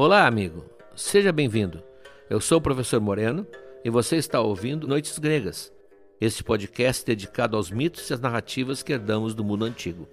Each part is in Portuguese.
Olá, amigo. Seja bem-vindo. Eu sou o professor Moreno e você está ouvindo Noites Gregas, este podcast dedicado aos mitos e às narrativas que herdamos do mundo antigo.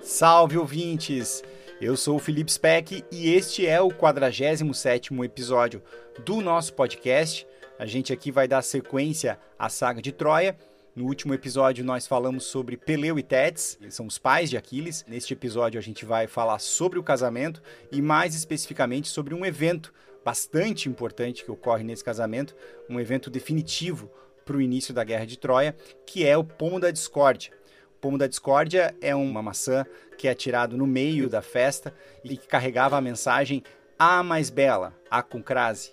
Salve, ouvintes! Eu sou o Felipe Speck e este é o 47º episódio do nosso podcast. A gente aqui vai dar sequência à saga de Troia. No último episódio nós falamos sobre Peleu e Tétis, são os pais de Aquiles. Neste episódio a gente vai falar sobre o casamento e mais especificamente sobre um evento bastante importante que ocorre nesse casamento, um evento definitivo para o início da Guerra de Troia, que é o Pomo da Discórdia. O Pomo da Discórdia é uma maçã que é atirado no meio da festa e que carregava a mensagem A mais bela, a com crase.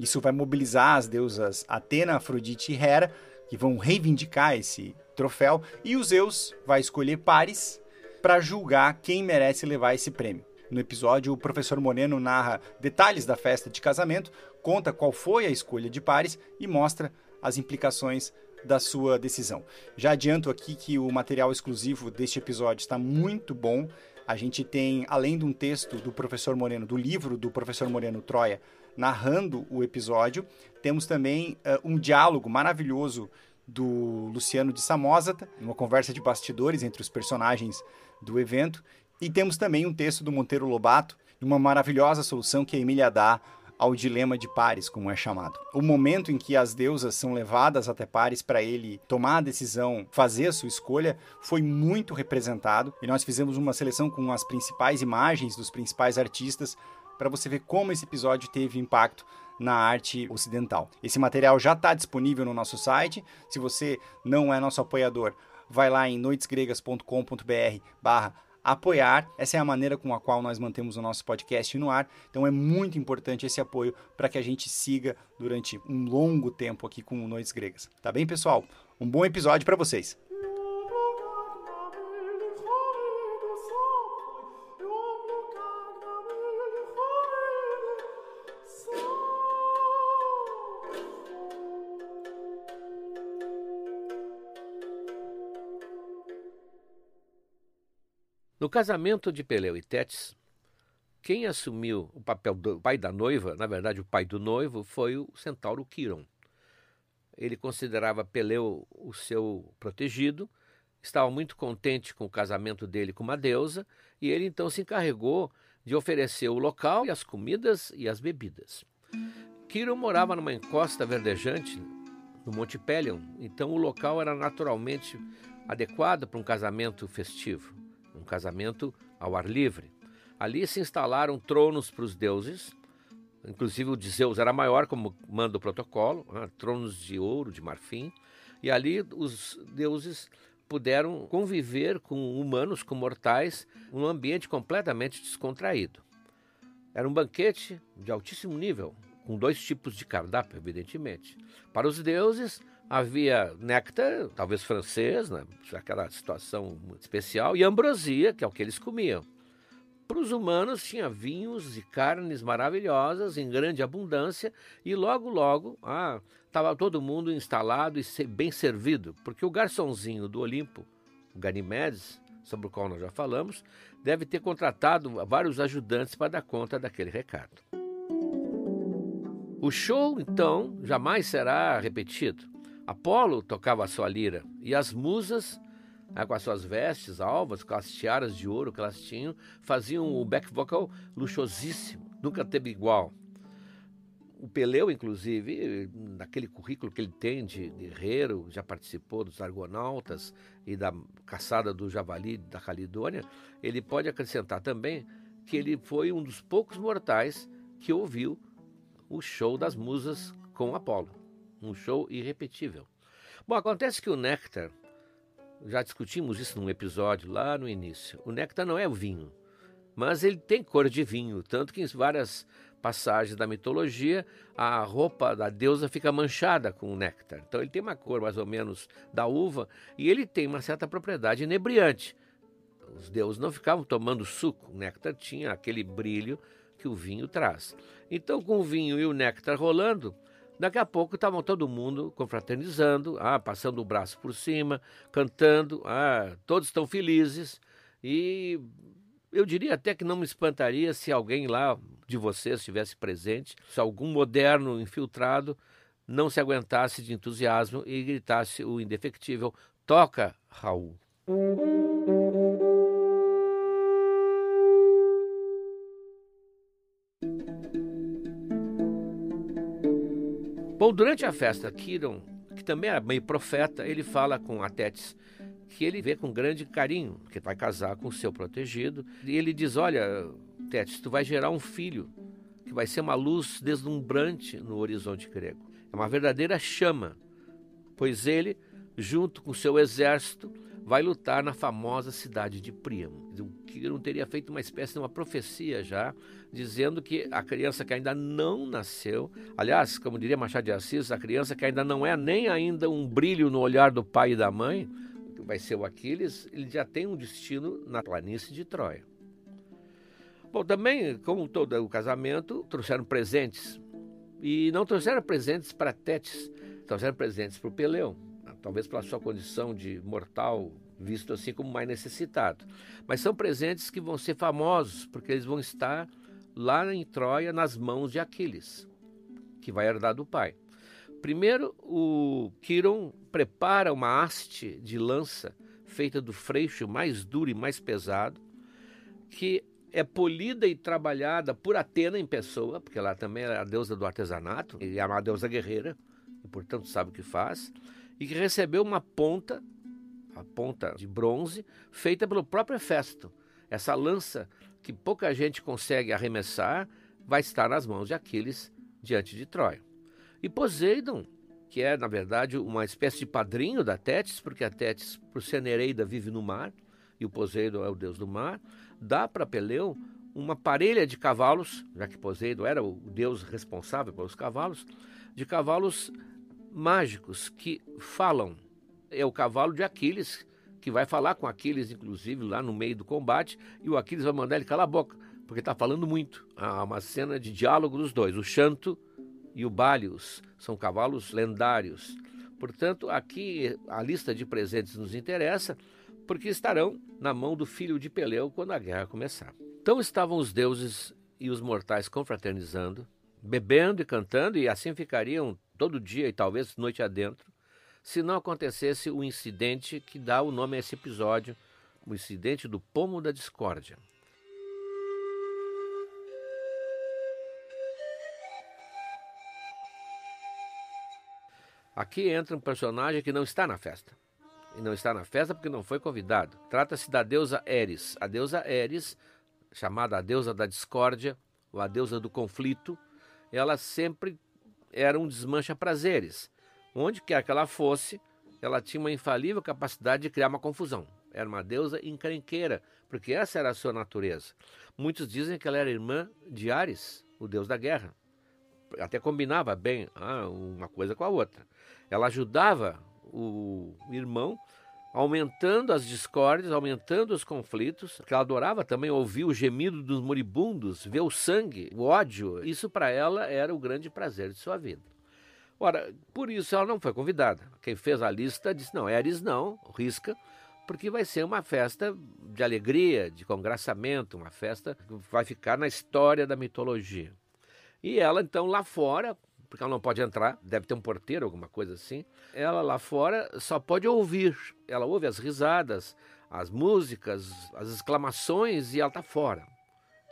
Isso vai mobilizar as deusas Atena, Afrodite e Hera, que vão reivindicar esse troféu, e o Zeus vai escolher pares para julgar quem merece levar esse prêmio. No episódio, o professor Moreno narra detalhes da festa de casamento, conta qual foi a escolha de pares e mostra as implicações da sua decisão. Já adianto aqui que o material exclusivo deste episódio está muito bom. A gente tem, além de um texto do professor Moreno, do livro do professor Moreno Troia, narrando o episódio, temos também uh, um diálogo maravilhoso do Luciano de Samosata, uma conversa de bastidores entre os personagens do evento, e temos também um texto do Monteiro Lobato, uma maravilhosa solução que a Emília dá ao dilema de Pares, como é chamado. O momento em que as deusas são levadas até Pares para ele tomar a decisão, fazer a sua escolha, foi muito representado. E nós fizemos uma seleção com as principais imagens dos principais artistas para você ver como esse episódio teve impacto na arte ocidental. Esse material já está disponível no nosso site. Se você não é nosso apoiador, vai lá em noitesgregas.com.br barra apoiar. Essa é a maneira com a qual nós mantemos o nosso podcast no ar. Então é muito importante esse apoio para que a gente siga durante um longo tempo aqui com o Noites Gregas. Tá bem, pessoal? Um bom episódio para vocês. No casamento de Peleu e Tétis, quem assumiu o papel do pai da noiva, na verdade o pai do noivo, foi o centauro Quiron. Ele considerava Peleu o seu protegido, estava muito contente com o casamento dele com uma deusa, e ele então se encarregou de oferecer o local e as comidas e as bebidas. Quiron morava numa encosta verdejante no Monte Pelion, então o local era naturalmente adequado para um casamento festivo um casamento ao ar livre. Ali se instalaram tronos para os deuses, inclusive o de Zeus era maior, como manda o protocolo, né? tronos de ouro, de marfim, e ali os deuses puderam conviver com humanos, com mortais, num ambiente completamente descontraído. Era um banquete de altíssimo nível, com dois tipos de cardápio, evidentemente. Para os deuses, havia néctar, talvez francês, né? aquela situação especial, e ambrosia, que é o que eles comiam. Para os humanos tinha vinhos e carnes maravilhosas em grande abundância e logo logo estava ah, todo mundo instalado e bem servido, porque o garçonzinho do Olimpo, o Ganimedes, sobre o qual nós já falamos, deve ter contratado vários ajudantes para dar conta daquele recado. O show, então, jamais será repetido. Apolo tocava a sua lira e as musas, né, com as suas vestes alvas, com as tiaras de ouro que elas tinham, faziam o back vocal luxuosíssimo, nunca teve igual. O Peleu, inclusive, naquele currículo que ele tem de guerreiro, já participou dos Argonautas e da caçada do javali da Calidônia, ele pode acrescentar também que ele foi um dos poucos mortais que ouviu o show das musas com Apolo um show irrepetível. Bom, acontece que o néctar, já discutimos isso num episódio lá no início, o néctar não é o vinho, mas ele tem cor de vinho, tanto que em várias passagens da mitologia a roupa da deusa fica manchada com o néctar. Então ele tem uma cor mais ou menos da uva e ele tem uma certa propriedade inebriante. Os deuses não ficavam tomando suco, o néctar tinha aquele brilho que o vinho traz. Então, com o vinho e o néctar rolando, Daqui a pouco estavam todo mundo confraternizando, ah, passando o braço por cima, cantando, ah, todos estão felizes. E Eu diria até que não me espantaria se alguém lá de vocês estivesse presente, se algum moderno infiltrado não se aguentasse de entusiasmo e gritasse o indefectível: Toca, Raul. Bom, durante a festa, Kiron, que também era meio profeta, ele fala com Atetes que ele vê com grande carinho, que vai casar com o seu protegido. E ele diz: Olha, Tétis, tu vai gerar um filho que vai ser uma luz deslumbrante no horizonte grego. É uma verdadeira chama, pois ele, junto com seu exército, vai lutar na famosa cidade de Príamo. O Quirón teria feito uma espécie de uma profecia já, dizendo que a criança que ainda não nasceu, aliás, como diria Machado de Assis, a criança que ainda não é nem ainda um brilho no olhar do pai e da mãe, que vai ser o Aquiles, ele já tem um destino na planície de Troia. Bom, também, como todo o casamento, trouxeram presentes. E não trouxeram presentes para Tétis, trouxeram presentes para o Peleu talvez pela sua condição de mortal, visto assim como mais necessitado. Mas são presentes que vão ser famosos, porque eles vão estar lá em Troia nas mãos de Aquiles, que vai herdar do pai. Primeiro, o Quiron prepara uma haste de lança feita do freixo mais duro e mais pesado, que é polida e trabalhada por Atena em pessoa, porque ela também é a deusa do artesanato, e é uma deusa guerreira, e portanto sabe o que faz e que recebeu uma ponta, a ponta de bronze, feita pelo próprio Hefesto. Essa lança que pouca gente consegue arremessar vai estar nas mãos de Aquiles diante de Troia. E Poseidon, que é, na verdade, uma espécie de padrinho da Tétis, porque a Tétis, por ser Nereida, vive no mar, e o Poseidon é o deus do mar, dá para Peleu uma parelha de cavalos, já que Poseidon era o deus responsável pelos cavalos, de cavalos mágicos que falam. É o cavalo de Aquiles, que vai falar com Aquiles, inclusive, lá no meio do combate, e o Aquiles vai mandar ele calar a boca, porque está falando muito. Há uma cena de diálogo dos dois, o Chanto e o Balius, são cavalos lendários. Portanto, aqui a lista de presentes nos interessa, porque estarão na mão do filho de Peleu quando a guerra começar. Então estavam os deuses e os mortais confraternizando, bebendo e cantando, e assim ficariam todo dia e talvez noite adentro, se não acontecesse o incidente que dá o nome a esse episódio, o incidente do pomo da discórdia. Aqui entra um personagem que não está na festa. E não está na festa porque não foi convidado. Trata-se da deusa Eris. A deusa Eris, chamada a deusa da discórdia, ou a deusa do conflito, ela sempre era um desmancha-prazeres. Onde quer que ela fosse, ela tinha uma infalível capacidade de criar uma confusão. Era uma deusa encrenqueira, porque essa era a sua natureza. Muitos dizem que ela era irmã de Ares, o deus da guerra. Até combinava bem ah, uma coisa com a outra. Ela ajudava o irmão aumentando as discórdias, aumentando os conflitos, porque ela adorava também ouvir o gemido dos moribundos, ver o sangue, o ódio. Isso para ela era o grande prazer de sua vida. Ora, por isso ela não foi convidada. Quem fez a lista disse: não, Eris não, risca, porque vai ser uma festa de alegria, de congraçamento, uma festa que vai ficar na história da mitologia. E ela, então, lá fora, porque ela não pode entrar, deve ter um porteiro, alguma coisa assim. Ela lá fora só pode ouvir. Ela ouve as risadas, as músicas, as exclamações e ela está fora.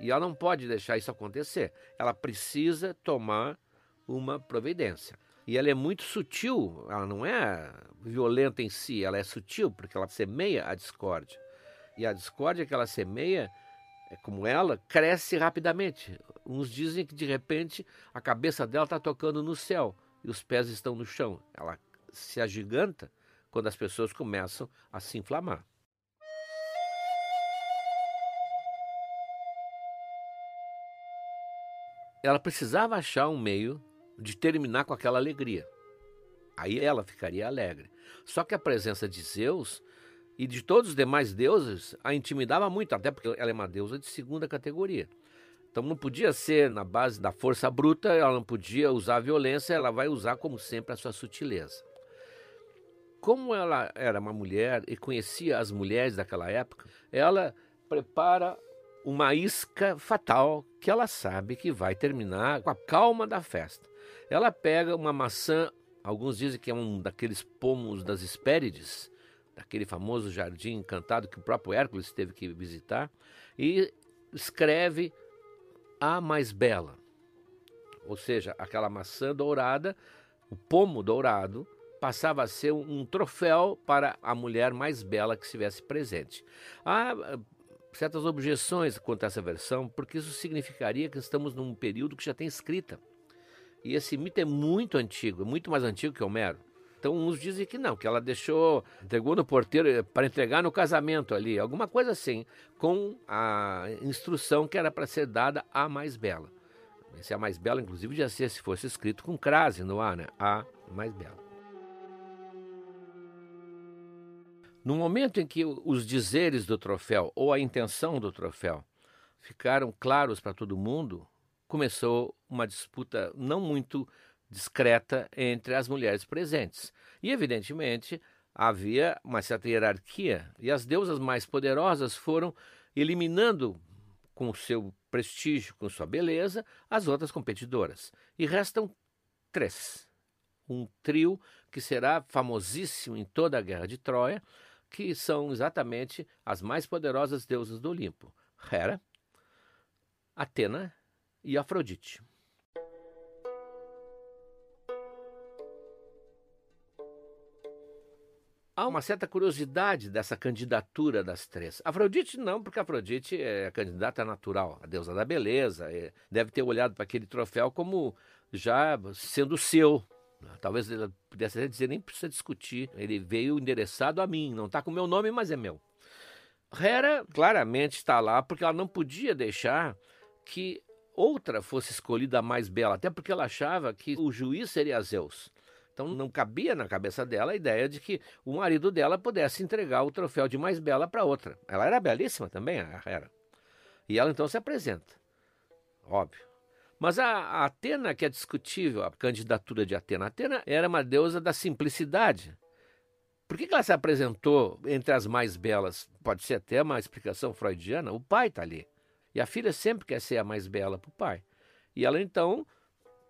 E ela não pode deixar isso acontecer. Ela precisa tomar uma providência. E ela é muito sutil, ela não é violenta em si, ela é sutil porque ela semeia a discórdia. E a discórdia que ela semeia é como ela, cresce rapidamente. Uns dizem que de repente a cabeça dela está tocando no céu e os pés estão no chão. Ela se agiganta quando as pessoas começam a se inflamar. Ela precisava achar um meio de terminar com aquela alegria. Aí ela ficaria alegre. Só que a presença de Zeus e de todos os demais deuses a intimidava muito, até porque ela é uma deusa de segunda categoria. Então não podia ser na base da força bruta, ela não podia usar a violência, ela vai usar, como sempre, a sua sutileza. Como ela era uma mulher e conhecia as mulheres daquela época, ela prepara uma isca fatal que ela sabe que vai terminar com a calma da festa. Ela pega uma maçã, alguns dizem que é um daqueles pomos das Hespérides, daquele famoso jardim encantado que o próprio Hércules teve que visitar, e escreve a mais bela. Ou seja, aquela maçã dourada, o pomo dourado, passava a ser um, troféu para a mulher mais bela que estivesse presente. Há ah, certas objeções quanto a essa versão, porque isso significaria que estamos num período que já tem escrita. E esse mito é muito antigo, é muito mais antigo que Homero. Então uns dizem que não, que ela deixou, entregou no porteiro eh, para entregar no casamento ali, alguma coisa assim, com a instrução que era para ser dada à mais bela. Esse a mais bela, inclusive, já ser se fosse escrito com crase no A, né? A mais bela. No momento em que os dizeres do troféu ou a intenção do troféu ficaram claros para todo mundo, começou uma disputa não muito discreta entre as mulheres presentes. E, evidentemente, havia uma certa hierarquia, e as deusas mais poderosas foram eliminando, com seu prestígio, com sua beleza, as outras competidoras. E restam três. Um trio que será famosíssimo em toda a Guerra de Troia, que são exatamente as mais poderosas deusas do Olimpo: Hera, Atena e Afrodite. Há uma certa curiosidade dessa candidatura das três. Afrodite não, porque Afrodite é a candidata natural, a deusa da beleza, é, deve ter olhado para aquele troféu como já sendo seu, Talvez ele pudesse até dizer, nem precisa discutir. Ele veio endereçado a mim, não está com meu nome, mas é meu. Hera claramente está lá porque ela não podia deixar que outra fosse escolhida a mais bela, até porque ela achava que o juiz seria Zeus. Então não cabia na cabeça dela a ideia de que o marido dela pudesse entregar o troféu de mais bela para outra. Ela era belíssima também, a Hera. E ela então se apresenta. Óbvio. Mas a, a Atena, que é discutível, a candidatura de Atena, Atena era uma deusa da simplicidade. Por que, que ela se apresentou entre as mais belas? Pode ser até uma explicação freudiana. O pai está ali. E a filha sempre quer ser a mais bela para o pai. E ela então,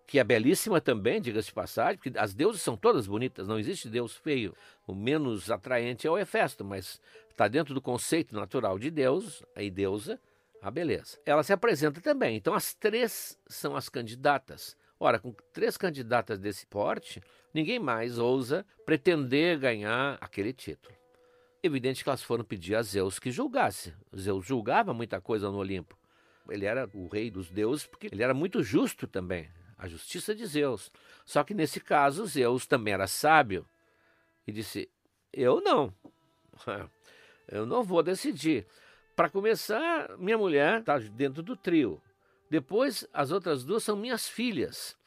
que é belíssima também, diga-se de passagem, porque as deusas são todas bonitas, não existe deus feio. O menos atraente é o Hefesto, mas está dentro do conceito natural de Deus, e deusa, a beleza. Ela se apresenta também. Então, as três são as candidatas. Ora, com três candidatas desse porte, ninguém mais ousa pretender ganhar aquele título. Evidente que elas foram pedir a Zeus que julgasse. Zeus julgava muita coisa no Olimpo. Ele era o rei dos deuses porque ele era muito justo também. A justiça de Zeus. Só que nesse caso, Zeus também era sábio e disse: Eu não. Eu não vou decidir. Para começar, minha mulher está dentro do trio. Depois, as outras duas são minhas filhas.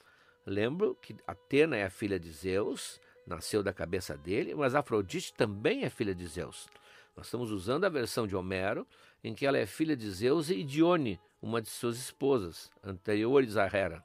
Lembro que Atena é a filha de Zeus, nasceu da cabeça dele, mas Afrodite também é filha de Zeus. Nós estamos usando a versão de Homero, em que ela é filha de Zeus e Dione, uma de suas esposas, anteriores a Hera.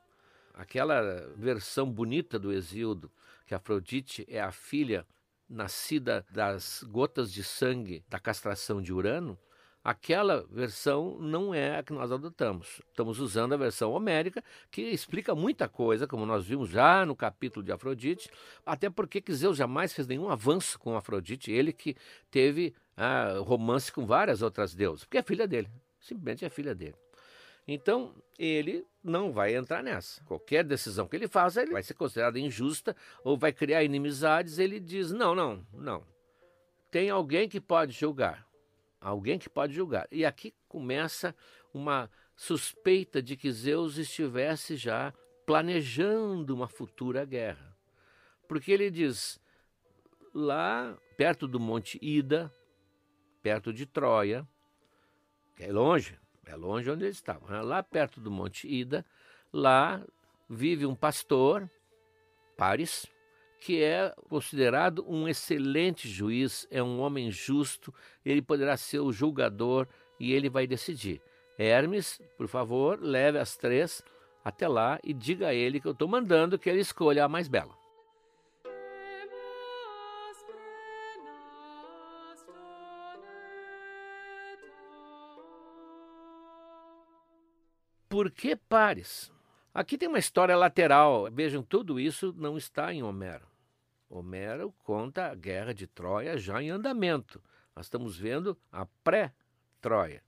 Aquela versão bonita do Exíodo, que Afrodite é a filha nascida das gotas de sangue da castração de Urano, Aquela versão não é a que nós adotamos. Estamos usando a versão homérica, que explica muita coisa, como nós vimos já no capítulo de Afrodite, até porque Zeus jamais fez nenhum avanço com Afrodite, ele que teve ah, romance com várias outras deusas, porque é filha dele, simplesmente é filha dele. Então, ele não vai entrar nessa. Qualquer decisão que ele faça, ele vai ser considerada injusta ou vai criar inimizades. Ele diz: não, não, não. Tem alguém que pode julgar alguém que pode julgar. E aqui começa uma suspeita de que Zeus estivesse já planejando uma futura guerra. Porque ele diz: lá perto do Monte Ida, perto de Troia, que é longe, é longe onde eles estavam, né? lá perto do Monte Ida, lá vive um pastor, Paris, que é considerado um excelente juiz, é um homem justo, ele poderá ser o julgador e ele vai decidir. Hermes, por favor, leve as três até lá e diga a ele que eu estou mandando que ele escolha a mais bela. Por que Pares? Aqui tem uma história lateral. Vejam, tudo isso não está em Homero. Homero conta a guerra de Troia já em andamento. Nós estamos vendo a pré-Troia.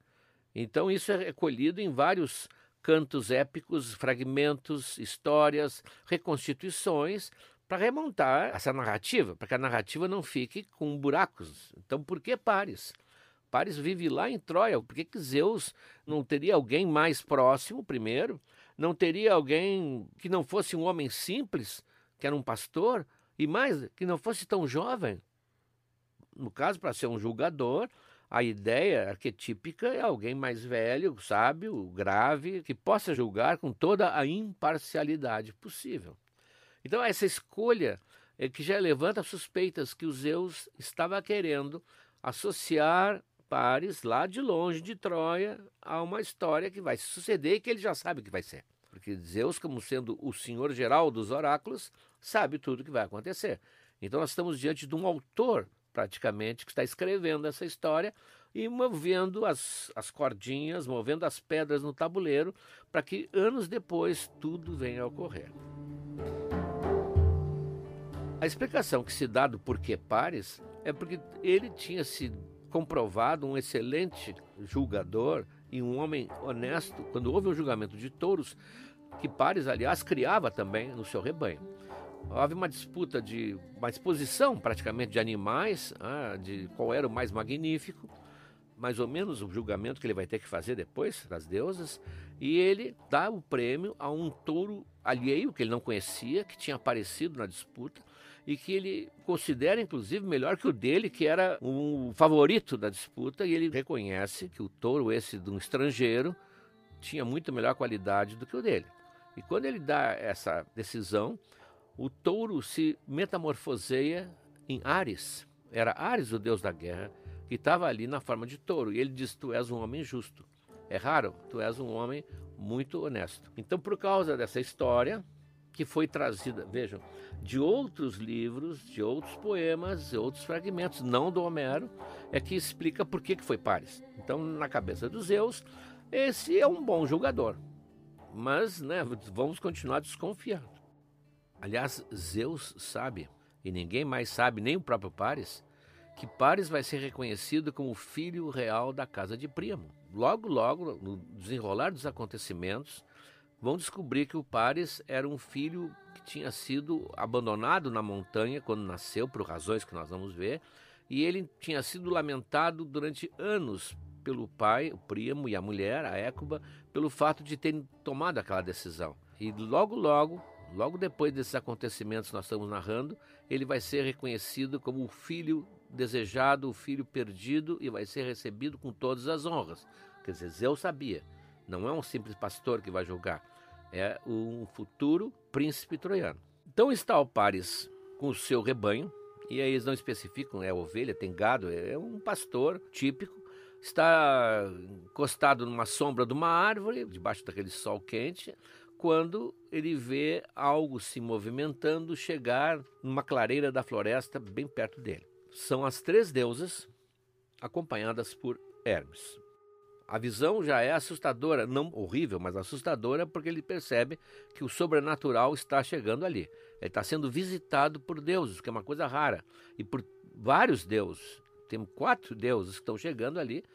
Então, isso é recolhido em vários cantos épicos, fragmentos, histórias, reconstituições, para remontar essa narrativa, para que a narrativa não fique com buracos. Então, por que Pares? Pares vive lá em Troia. Por que, que Zeus não teria alguém mais próximo, primeiro? Não teria alguém que não fosse um homem simples, que era um pastor? E mais, que não fosse tão jovem? No caso, para ser um julgador, a ideia arquetípica é alguém mais velho, sábio, grave, que possa julgar com toda a imparcialidade possível. Então, essa escolha é que já levanta suspeitas que o Zeus estava querendo associar Pares lá de longe de Troia a uma história que vai se suceder e que ele já sabe que vai ser. Porque Zeus, como sendo o senhor geral dos oráculos, sabe tudo o que vai acontecer. Então nós estamos diante de um autor, praticamente, que está escrevendo essa história e movendo as, as cordinhas, movendo as pedras no tabuleiro, para que anos depois tudo venha a ocorrer. A explicação que se dá do porquê Pares é porque ele tinha sido comprovado um excelente julgador e um homem honesto. Quando houve um julgamento de touros, que Pares, aliás, criava também no seu rebanho. Houve uma disputa de uma exposição praticamente de animais, ah, de qual era o mais magnífico, mais ou menos o julgamento que ele vai ter que fazer depois das deusas, e ele dá o prêmio a um touro alheio que ele não conhecia, que tinha aparecido na disputa, e que ele considera, inclusive, melhor que o dele, que era um favorito da disputa, e ele reconhece que o touro, esse de um estrangeiro, tinha muito melhor qualidade do que o dele. E quando ele dá essa decisão, o touro se metamorfoseia em Ares. Era Ares, o deus da guerra, que estava ali na forma de touro. E ele diz: Tu és um homem justo. É raro, tu és um homem muito honesto. Então, por causa dessa história, que foi trazida, vejam, de outros livros, de outros poemas, outros fragmentos, não do Homero, é que explica por que, que foi Paris. Então, na cabeça dos Zeus, esse é um bom jogador. Mas, né, vamos continuar desconfiando. Aliás, Zeus sabe, e ninguém mais sabe, nem o próprio Paris, que Paris vai ser reconhecido como filho real da casa de Príamo. Logo, logo, no desenrolar dos acontecimentos, vão descobrir que o Pares era um filho que tinha sido abandonado na montanha quando nasceu, por razões que nós vamos ver, e ele tinha sido lamentado durante anos pelo pai, o primo e a mulher, a Écuba, pelo fato de terem tomado aquela decisão. E logo, logo, logo depois desses acontecimentos que nós estamos narrando, ele vai ser reconhecido como o filho desejado, o filho perdido e vai ser recebido com todas as honras. Quer dizer, Zeus sabia não é um simples pastor que vai julgar, é um futuro príncipe troiano. Então está o Paris com o seu rebanho, e aí eles não especificam, é ovelha, tem gado, é um pastor típico, está encostado numa sombra de uma árvore, debaixo daquele sol quente, quando ele vê algo se movimentando chegar numa clareira da floresta bem perto dele. São as três deusas acompanhadas por Hermes. A visão já é assustadora, não horrível, mas assustadora, porque ele percebe que o sobrenatural está chegando ali. Ele está sendo visitado por deuses, que é uma coisa rara, e por vários deuses. Tem quatro deuses que estão chegando ali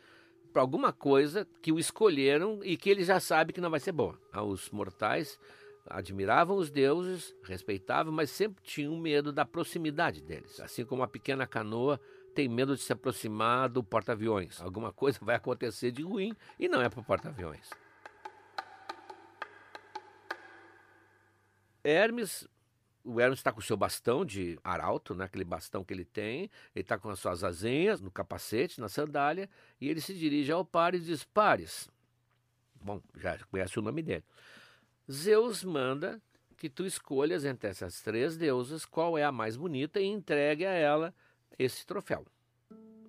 para alguma coisa que o escolheram e que ele já sabe que não vai ser boa. Ah, os mortais admiravam os deuses, respeitavam, mas sempre tinham medo da proximidade deles. Assim como uma pequena canoa tem medo de se aproximar do porta-aviões. Alguma coisa vai acontecer de ruim e não é para o porta-aviões. Hermes, o Hermes está com o seu bastão de arauto, né, aquele bastão que ele tem, ele está com as suas asinhas no capacete, na sandália, e ele se dirige ao Pares e diz: Pares, bom, já conhece o nome dele. Zeus manda que tu escolhas entre essas três deusas qual é a mais bonita e entregue a ela esse troféu.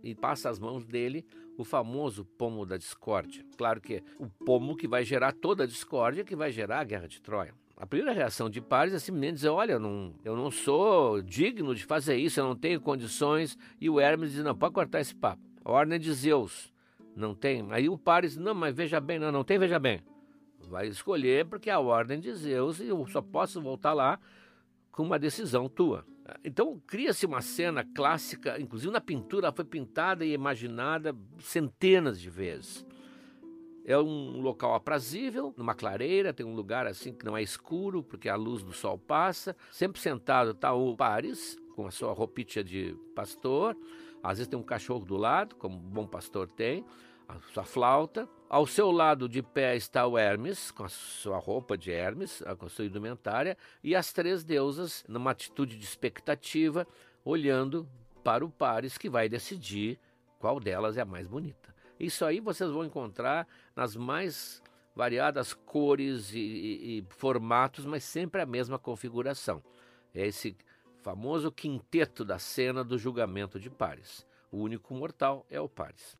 E passa às mãos dele o famoso pomo da discórdia. Claro que é o pomo que vai gerar toda a discórdia, que vai gerar a guerra de Troia. A primeira reação de Paris é simplesmente dizer: Olha, não, eu não sou digno de fazer isso, eu não tenho condições. E o Hermes diz: Não, pode cortar esse papo. A ordem de Zeus, não tem. Aí o Paris: Não, mas veja bem, não, não tem, veja bem. vai escolher porque é a ordem de Zeus e eu só posso voltar lá com uma decisão tua. Então cria-se uma cena clássica, inclusive na pintura, ela foi pintada e imaginada centenas de vezes. É um local aprazível, numa clareira, tem um lugar assim que não é escuro, porque a luz do sol passa. Sempre sentado está o Paris, com a sua roupinha de pastor. Às vezes tem um cachorro do lado, como um bom pastor tem, a sua flauta. Ao seu lado de pé está o Hermes, com a sua roupa de Hermes, com a sua indumentária, e as três deusas, numa atitude de expectativa, olhando para o Paris, que vai decidir qual delas é a mais bonita. Isso aí vocês vão encontrar nas mais variadas cores e, e, e formatos, mas sempre a mesma configuração. É esse famoso quinteto da cena do julgamento de Paris. O único mortal é o Paris.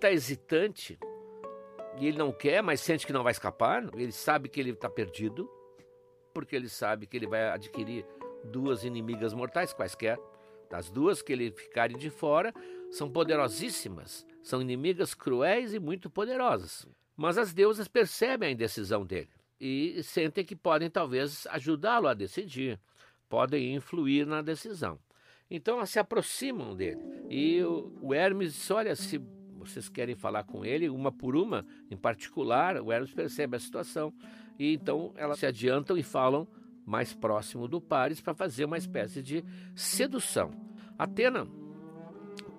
Está hesitante, e ele não quer, mas sente que não vai escapar, ele sabe que ele está perdido, porque ele sabe que ele vai adquirir duas inimigas mortais, quaisquer. Das duas que ele ficarem de fora, são poderosíssimas, são inimigas cruéis e muito poderosas. Mas as deusas percebem a indecisão dele e sentem que podem talvez ajudá-lo a decidir, podem influir na decisão. Então elas se aproximam dele. E o Hermes diz: Olha, se vocês querem falar com ele, uma por uma, em particular, o Hermes percebe a situação. E então elas se adiantam e falam mais próximo do Paris para fazer uma espécie de sedução. Atena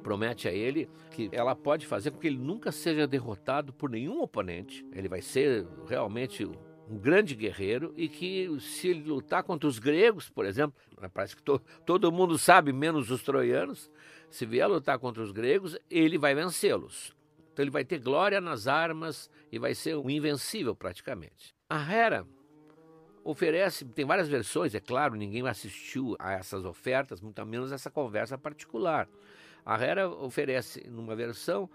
promete a ele que ela pode fazer com que ele nunca seja derrotado por nenhum oponente. Ele vai ser realmente um grande guerreiro e que se ele lutar contra os gregos, por exemplo, parece que to, todo mundo sabe, menos os troianos, se vier lutar contra os gregos, ele vai vencê-los. Então ele vai ter glória nas armas e vai ser um invencível praticamente. A Hera oferece, tem várias versões, é claro, ninguém assistiu a essas ofertas, muito menos essa conversa particular. A Hera oferece, numa versão,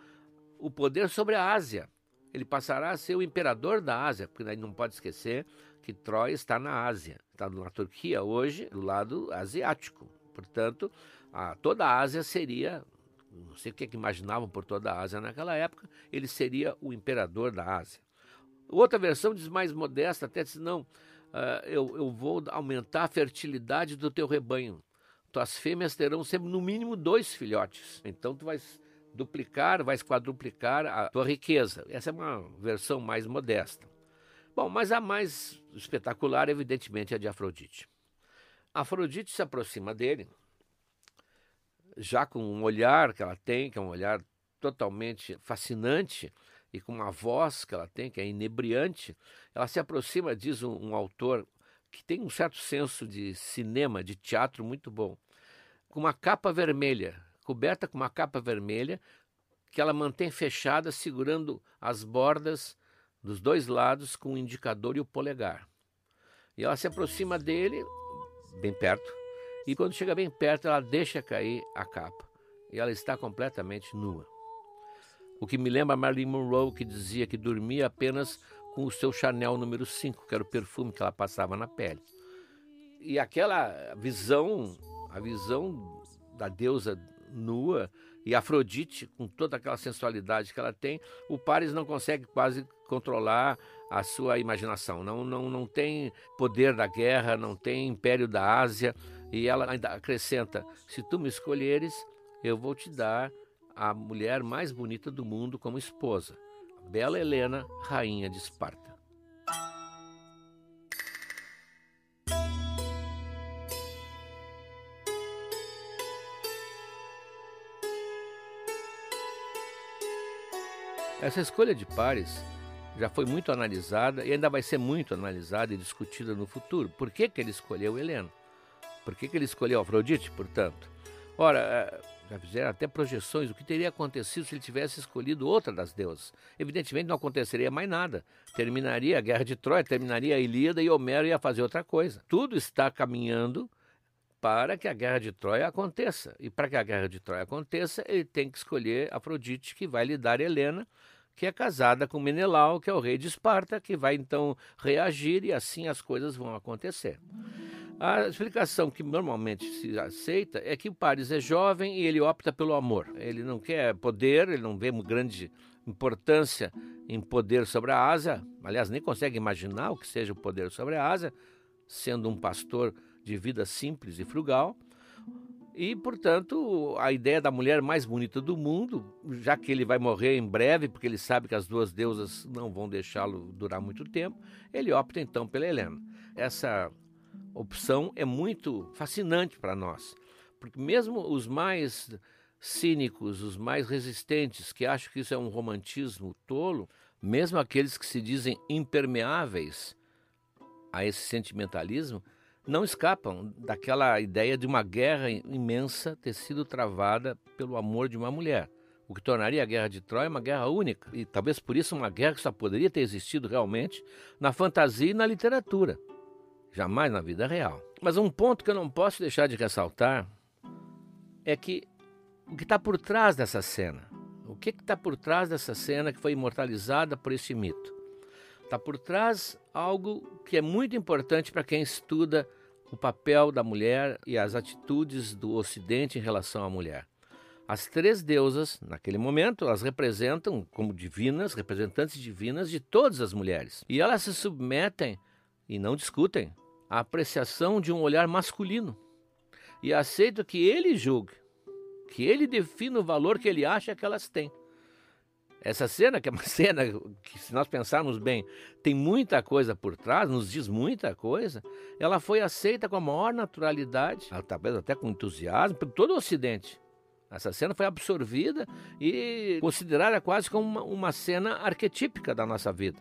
o poder sobre a Ásia. Ele passará a ser o imperador da Ásia, porque aí não pode esquecer que Troia está na Ásia, está na Turquia hoje, do lado asiático. Portanto, a, toda a Ásia seria, não sei o que, é que imaginavam por toda a Ásia naquela época, ele seria o imperador da Ásia. Outra versão diz mais modesta, até diz, não, uh, eu, eu vou aumentar a fertilidade do teu rebanho. Tuas fêmeas terão sempre no mínimo dois filhotes. Então tu vais duplicar, vais quadruplicar a tua riqueza. Essa é uma versão mais modesta. Bom, mas a mais espetacular, evidentemente, é a de Afrodite. Afrodite se aproxima dele já com um olhar que ela tem, que é um olhar totalmente fascinante, e com uma voz que ela tem, que é inebriante, ela se aproxima, diz um, um autor que tem um certo senso de cinema, de teatro muito bom, com uma capa vermelha, coberta com uma capa vermelha, que ela mantém fechada, segurando as bordas dos dois lados com o indicador e o polegar. E ela se aproxima dele, bem perto, e quando chega bem perto, ela deixa cair a capa. E ela está completamente nua. O que me lembra Marilyn Monroe, que dizia que dormia apenas com o seu Chanel número 5, que era o perfume que ela passava na pele. E aquela visão, a visão da deusa nua e Afrodite, com toda aquela sensualidade que ela tem, o Paris não consegue quase controlar a sua imaginação. Não, não, não tem poder da guerra, não tem império da Ásia, e ela ainda acrescenta: se tu me escolheres, eu vou te dar a mulher mais bonita do mundo como esposa, a bela Helena, rainha de Esparta. Essa escolha de pares já foi muito analisada e ainda vai ser muito analisada e discutida no futuro. Por que, que ele escolheu Helena? Por que, que ele escolheu Afrodite, portanto? Ora, é, já fizeram até projeções do que teria acontecido se ele tivesse escolhido outra das deusas. Evidentemente não aconteceria mais nada. Terminaria a Guerra de Troia, terminaria a Ilíada e Homero ia fazer outra coisa. Tudo está caminhando para que a Guerra de Troia aconteça. E para que a Guerra de Troia aconteça, ele tem que escolher Afrodite, que vai lhe dar Helena, que é casada com Menelau, que é o rei de Esparta, que vai então reagir e assim as coisas vão acontecer. A explicação que normalmente se aceita é que o Paris é jovem e ele opta pelo amor. Ele não quer poder, ele não vê grande importância em poder sobre a Ásia. Aliás, nem consegue imaginar o que seja o poder sobre a Ásia, sendo um pastor de vida simples e frugal. E, portanto, a ideia da mulher mais bonita do mundo, já que ele vai morrer em breve, porque ele sabe que as duas deusas não vão deixá-lo durar muito tempo, ele opta então pela Helena. Essa opção é muito fascinante para nós, porque mesmo os mais cínicos, os mais resistentes, que acham que isso é um romantismo tolo, mesmo aqueles que se dizem impermeáveis a esse sentimentalismo, não escapam daquela ideia de uma guerra imensa ter sido travada pelo amor de uma mulher. O que tornaria a Guerra de Troia uma guerra única, e talvez por isso uma guerra que só poderia ter existido realmente na fantasia e na literatura jamais na vida real. Mas um ponto que eu não posso deixar de ressaltar é que o que está por trás dessa cena, o que está por trás dessa cena que foi imortalizada por este mito? Está por trás algo que é muito importante para quem estuda o papel da mulher e as atitudes do Ocidente em relação à mulher. As três deusas, naquele momento, elas representam como divinas, representantes divinas de todas as mulheres. E elas se submetem e não discutem a apreciação de um olhar masculino e aceito que ele julgue, que ele defina o valor que ele acha que elas têm. Essa cena, que é uma cena que, se nós pensarmos bem, tem muita coisa por trás, nos diz muita coisa, ela foi aceita com a maior naturalidade, talvez até com entusiasmo, por todo o Ocidente. Essa cena foi absorvida e considerada quase como uma, uma cena arquetípica da nossa vida.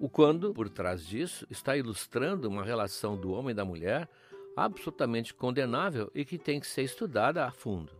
O quando, por trás disso, está ilustrando uma relação do homem e da mulher absolutamente condenável e que tem que ser estudada a fundo.